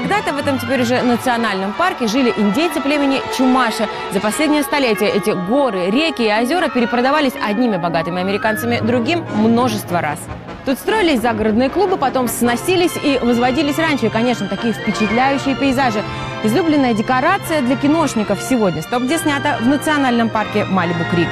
Когда-то в этом теперь уже национальном парке жили индейцы племени Чумаша. За последнее столетие эти горы, реки и озера перепродавались одними богатыми американцами, другим множество раз. Тут строились загородные клубы, потом сносились и возводились раньше. И, конечно, такие впечатляющие пейзажи. Излюбленная декорация для киношников сегодня. Стоп, где снято в национальном парке Малибу-Крик.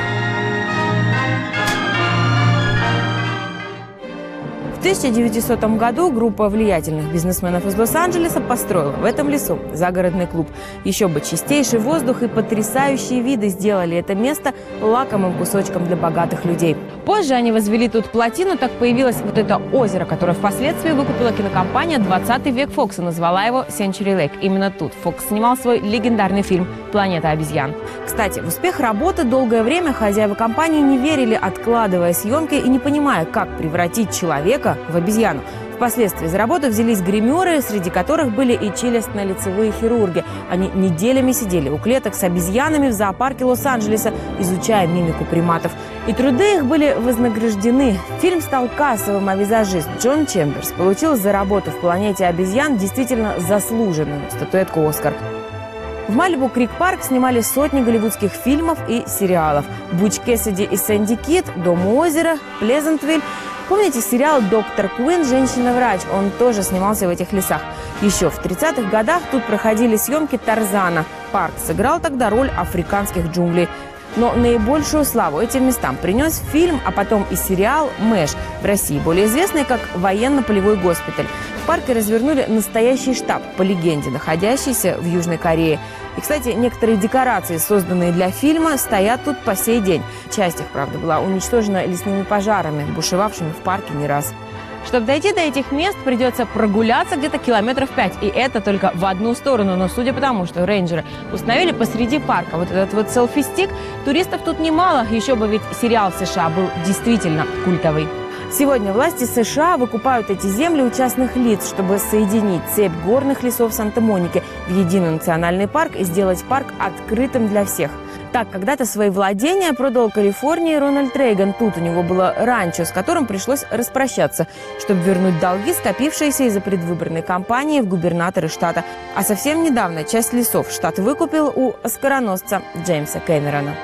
В 1900 году группа влиятельных бизнесменов из Лос-Анджелеса построила в этом лесу загородный клуб. Еще бы чистейший воздух и потрясающие виды сделали это место лакомым кусочком для богатых людей. Позже они возвели тут плотину, так появилось вот это озеро, которое впоследствии выкупила кинокомпания «20 век Фокса», назвала его Century Lake. Именно тут Фокс снимал свой легендарный фильм «Планета обезьян». Кстати, в успех работы долгое время хозяева компании не верили, откладывая съемки и не понимая, как превратить человека человека в обезьяну. Впоследствии за работу взялись гримеры, среди которых были и челюстно-лицевые хирурги. Они неделями сидели у клеток с обезьянами в зоопарке Лос-Анджелеса, изучая мимику приматов. И труды их были вознаграждены. Фильм стал кассовым, а визажист Джон Чемберс получил за работу в «Планете обезьян» действительно заслуженную статуэтку «Оскар». В Малибу Крик Парк снимали сотни голливудских фильмов и сериалов. Буч Кэссиди и Сэнди Кит, Дом у озера, Плезентвиль – Помните сериал «Доктор Куин. Женщина-врач»? Он тоже снимался в этих лесах. Еще в 30-х годах тут проходили съемки Тарзана. Парк сыграл тогда роль африканских джунглей. Но наибольшую славу этим местам принес фильм, а потом и сериал «Мэш» в России, более известный как «Военно-полевой госпиталь». Парке развернули настоящий штаб, по легенде, находящийся в Южной Корее. И, кстати, некоторые декорации, созданные для фильма, стоят тут по сей день. Часть их, правда, была уничтожена лесными пожарами, бушевавшими в парке не раз. Чтобы дойти до этих мест, придется прогуляться где-то километров пять. И это только в одну сторону. Но судя по тому, что рейнджеры установили посреди парка вот этот вот селфи-стик, туристов тут немало. Еще бы ведь сериал США был действительно культовый. Сегодня власти США выкупают эти земли у частных лиц, чтобы соединить цепь горных лесов Санта-Моники в единый национальный парк и сделать парк открытым для всех. Так, когда-то свои владения продал Калифорнии Рональд Рейган. Тут у него было ранчо, с которым пришлось распрощаться, чтобы вернуть долги, скопившиеся из-за предвыборной кампании в губернаторы штата. А совсем недавно часть лесов штат выкупил у оскароносца Джеймса Кэмерона.